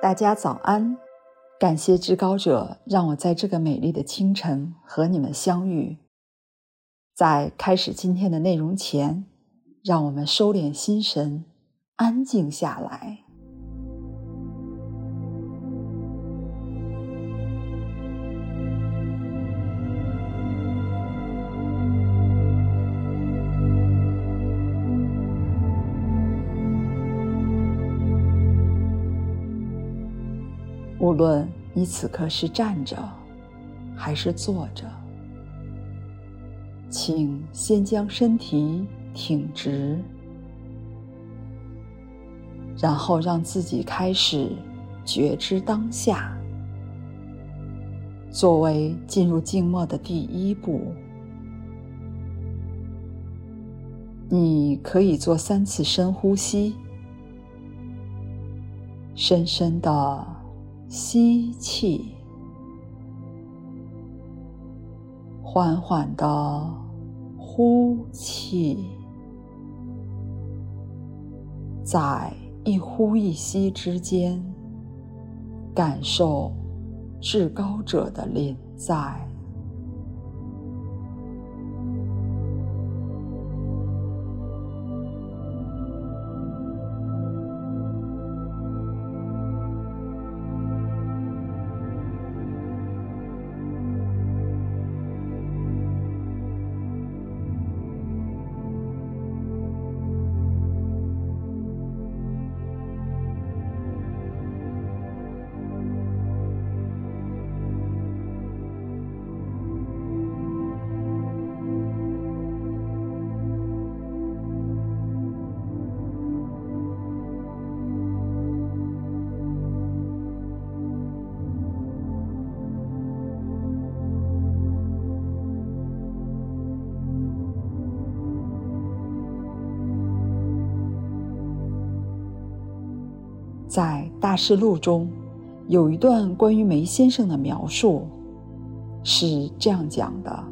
大家早安，感谢至高者让我在这个美丽的清晨和你们相遇。在开始今天的内容前，让我们收敛心神，安静下来。无论你此刻是站着，还是坐着，请先将身体挺直，然后让自己开始觉知当下。作为进入静默的第一步，你可以做三次深呼吸，深深的。吸气，缓缓的呼气，在一呼一吸之间，感受至高者的临在。在《大事录》中，有一段关于梅先生的描述，是这样讲的：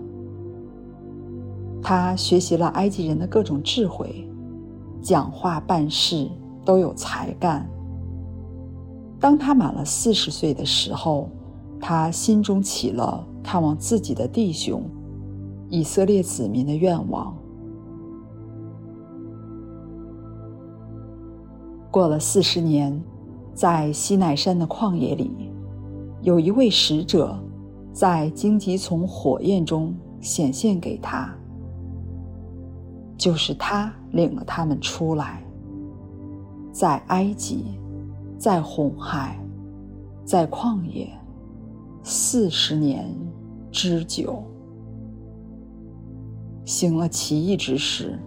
他学习了埃及人的各种智慧，讲话办事都有才干。当他满了四十岁的时候，他心中起了看望自己的弟兄以色列子民的愿望。过了四十年，在西奈山的旷野里，有一位使者在荆棘丛火焰中显现给他，就是他领了他们出来，在埃及，在红海，在旷野，四十年之久，行了奇异之事。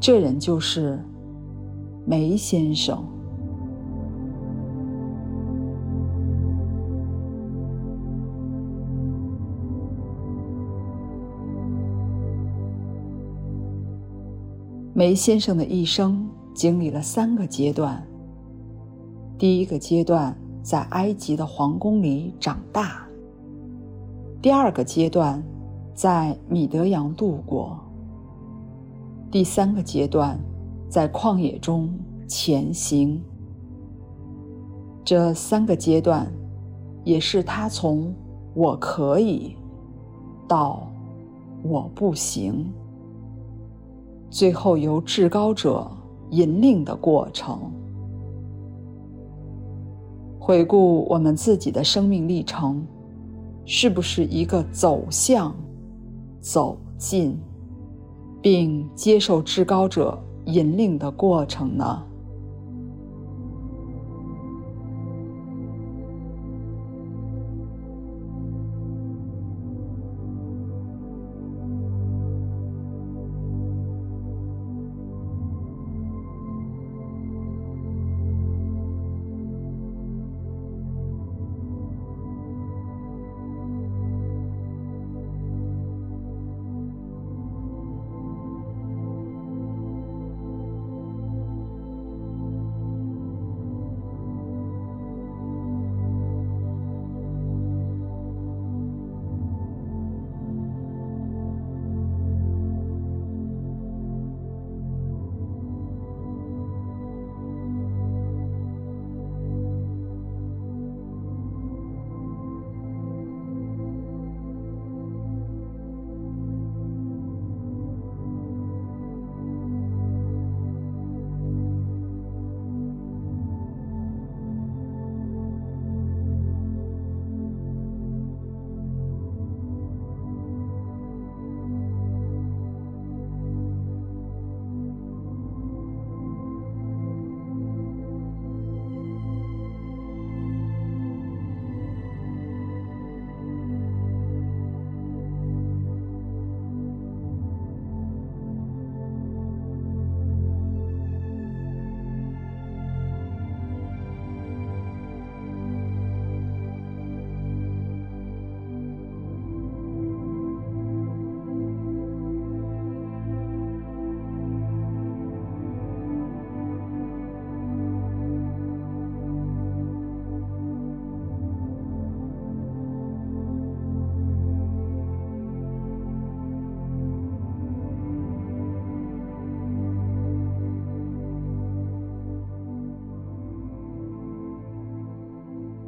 这人就是。梅先生，梅先生的一生经历了三个阶段。第一个阶段在埃及的皇宫里长大，第二个阶段在米德扬度过，第三个阶段。在旷野中前行，这三个阶段，也是他从“我可以”到“我不行”，最后由至高者引领的过程。回顾我们自己的生命历程，是不是一个走向、走进，并接受至高者引领的过程呢？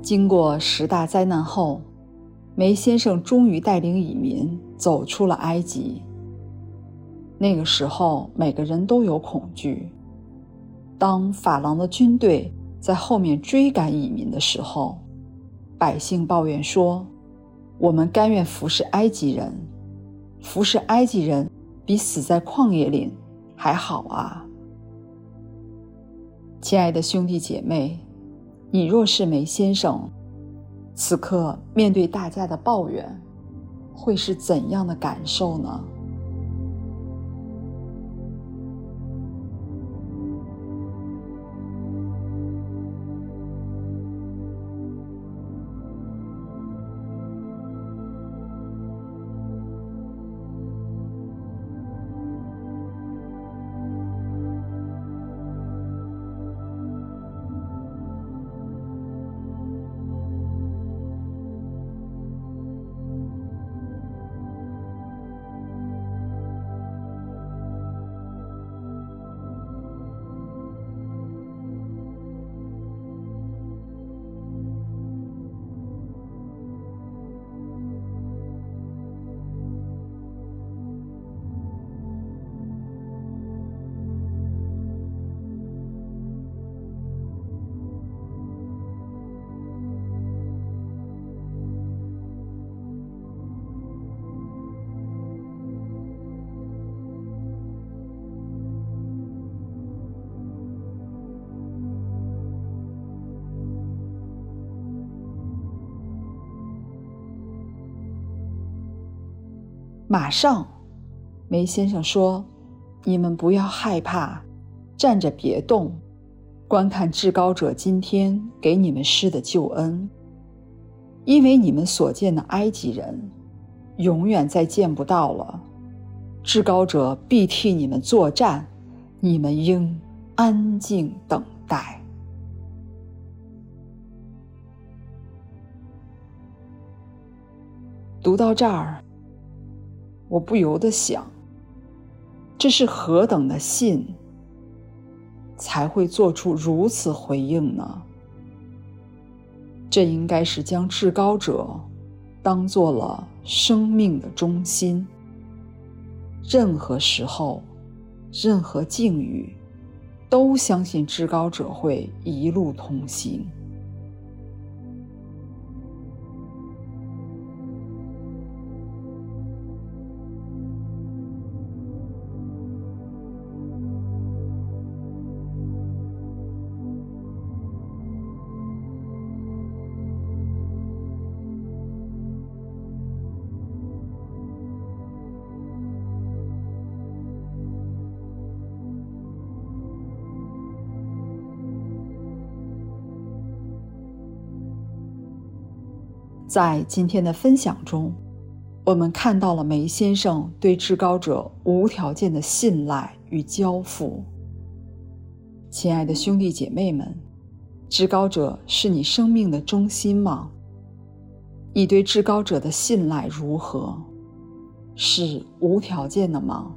经过十大灾难后，梅先生终于带领蚁民走出了埃及。那个时候，每个人都有恐惧。当法郎的军队在后面追赶蚁民的时候，百姓抱怨说：“我们甘愿服侍埃及人，服侍埃及人比死在旷野里还好啊！”亲爱的兄弟姐妹，你若是梅先生，此刻面对大家的抱怨，会是怎样的感受呢？马上，梅先生说：“你们不要害怕，站着别动，观看至高者今天给你们施的救恩。因为你们所见的埃及人，永远再见不到了。至高者必替你们作战，你们应安静等待。”读到这儿。我不由得想，这是何等的信，才会做出如此回应呢？这应该是将至高者当做了生命的中心，任何时候、任何境遇，都相信至高者会一路同行。在今天的分享中，我们看到了梅先生对至高者无条件的信赖与交付。亲爱的兄弟姐妹们，至高者是你生命的中心吗？你对至高者的信赖如何？是无条件的吗？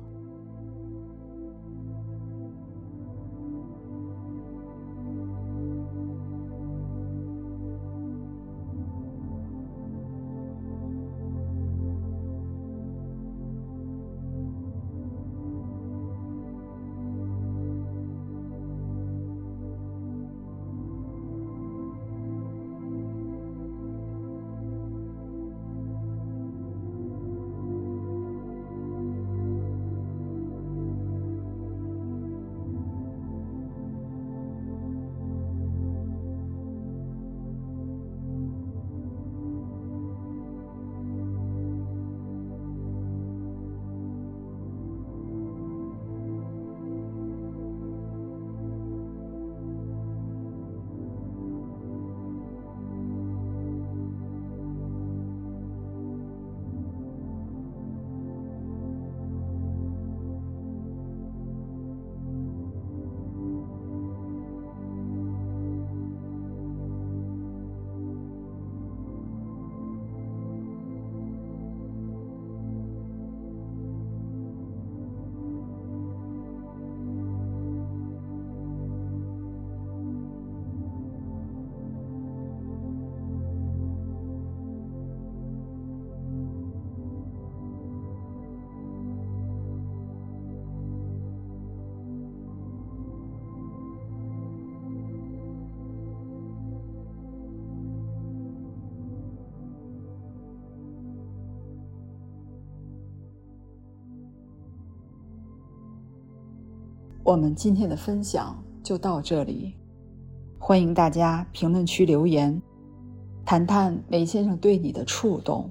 我们今天的分享就到这里，欢迎大家评论区留言，谈谈梅先生对你的触动。